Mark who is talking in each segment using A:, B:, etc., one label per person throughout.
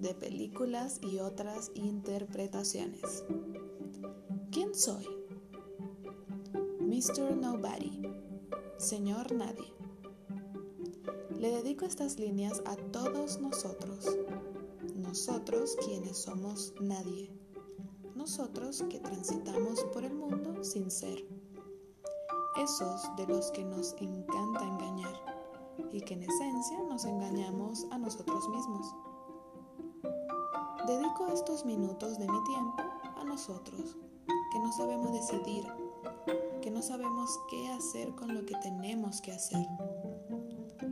A: de películas y otras interpretaciones. ¿Quién soy? Mr. Nobody, Señor Nadie. Le dedico estas líneas a todos nosotros, nosotros quienes somos nadie, nosotros que transitamos por el mundo sin ser, esos de los que nos encanta engañar y que en esencia nos engañamos a nosotros mismos. Dedico estos minutos de mi tiempo a nosotros, que no sabemos decidir, que no sabemos qué hacer con lo que tenemos que hacer.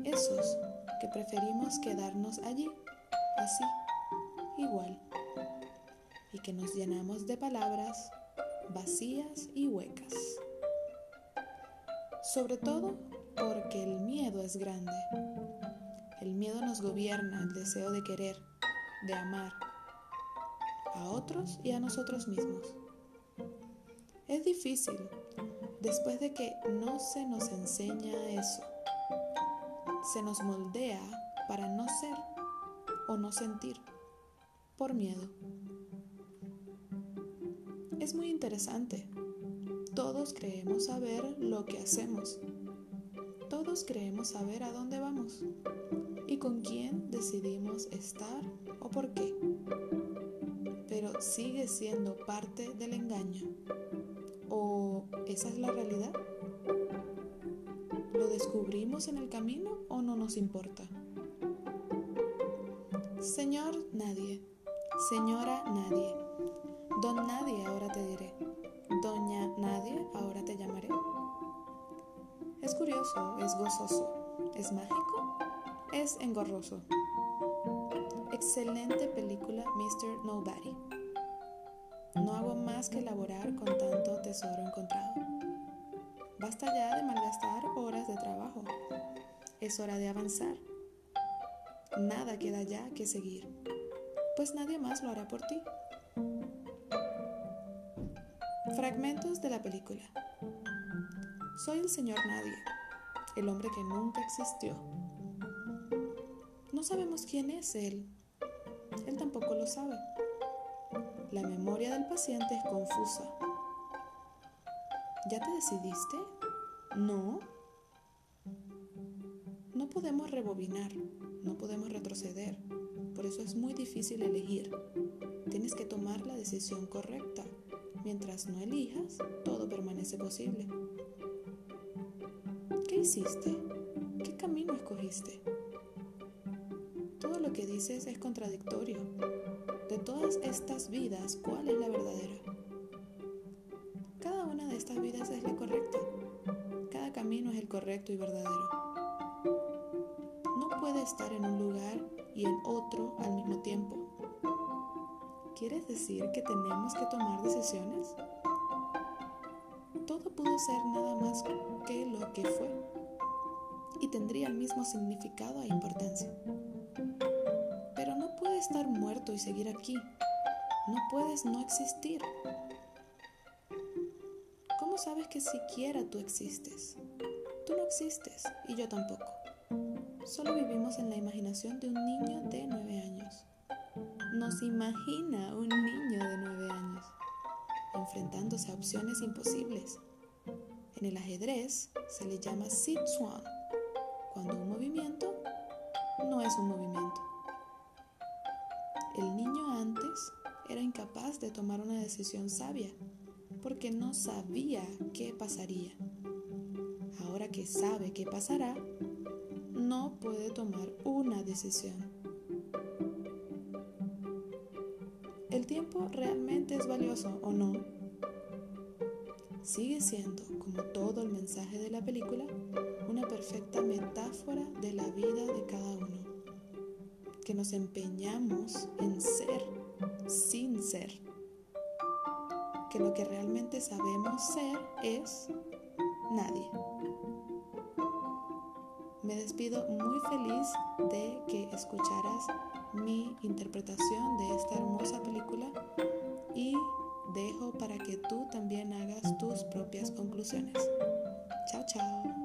A: Esos que preferimos quedarnos allí, así, igual, y que nos llenamos de palabras vacías y huecas. Sobre todo porque el miedo es grande. El miedo nos gobierna el deseo de querer, de amar a otros y a nosotros mismos. Es difícil después de que no se nos enseña eso. Se nos moldea para no ser o no sentir por miedo. Es muy interesante. Todos creemos saber lo que hacemos todos creemos saber a dónde vamos y con quién decidimos estar o por qué. Pero sigue siendo parte del engaño. ¿O esa es la realidad? ¿Lo descubrimos en el camino o no nos importa? Señor Nadie, Señora Nadie, Don Nadie ahora te diré, Doña Nadie ahora te llamaré. Es curioso, es gozoso, es mágico, es engorroso. Excelente película Mr. Nobody. No hago más que elaborar con tanto tesoro encontrado. Basta ya de malgastar horas de trabajo. Es hora de avanzar. Nada queda ya que seguir, pues nadie más lo hará por ti. Fragmentos de la película. Soy el señor nadie, el hombre que nunca existió. No sabemos quién es él. Él tampoco lo sabe. La memoria del paciente es confusa. ¿Ya te decidiste? No. No podemos rebobinar, no podemos retroceder. Por eso es muy difícil elegir. Tienes que tomar la decisión correcta. Mientras no elijas, todo permanece posible. ¿Qué hiciste? ¿Qué camino escogiste? Todo lo que dices es contradictorio. De todas estas vidas, ¿cuál es la verdadera? Cada una de estas vidas es la correcta. Cada camino es el correcto y verdadero. No puede estar en un lugar y en otro al mismo tiempo. ¿Quieres decir que tenemos que tomar decisiones? Todo pudo ser nada más que lo que fue y tendría el mismo significado e importancia. Estar muerto y seguir aquí. No puedes no existir. ¿Cómo sabes que siquiera tú existes? Tú no existes y yo tampoco. Solo vivimos en la imaginación de un niño de nueve años. Nos imagina un niño de nueve años, enfrentándose a opciones imposibles. En el ajedrez se le llama Sitsuan, cuando un movimiento no es un movimiento. De tomar una decisión sabia porque no sabía qué pasaría. Ahora que sabe qué pasará, no puede tomar una decisión. ¿El tiempo realmente es valioso o no? Sigue siendo, como todo el mensaje de la película, una perfecta metáfora de la vida de cada uno, que nos empeñamos en ser sin ser, que lo que realmente sabemos ser es nadie. Me despido muy feliz de que escucharas mi interpretación de esta hermosa película y dejo para que tú también hagas tus propias conclusiones. Chao, chao.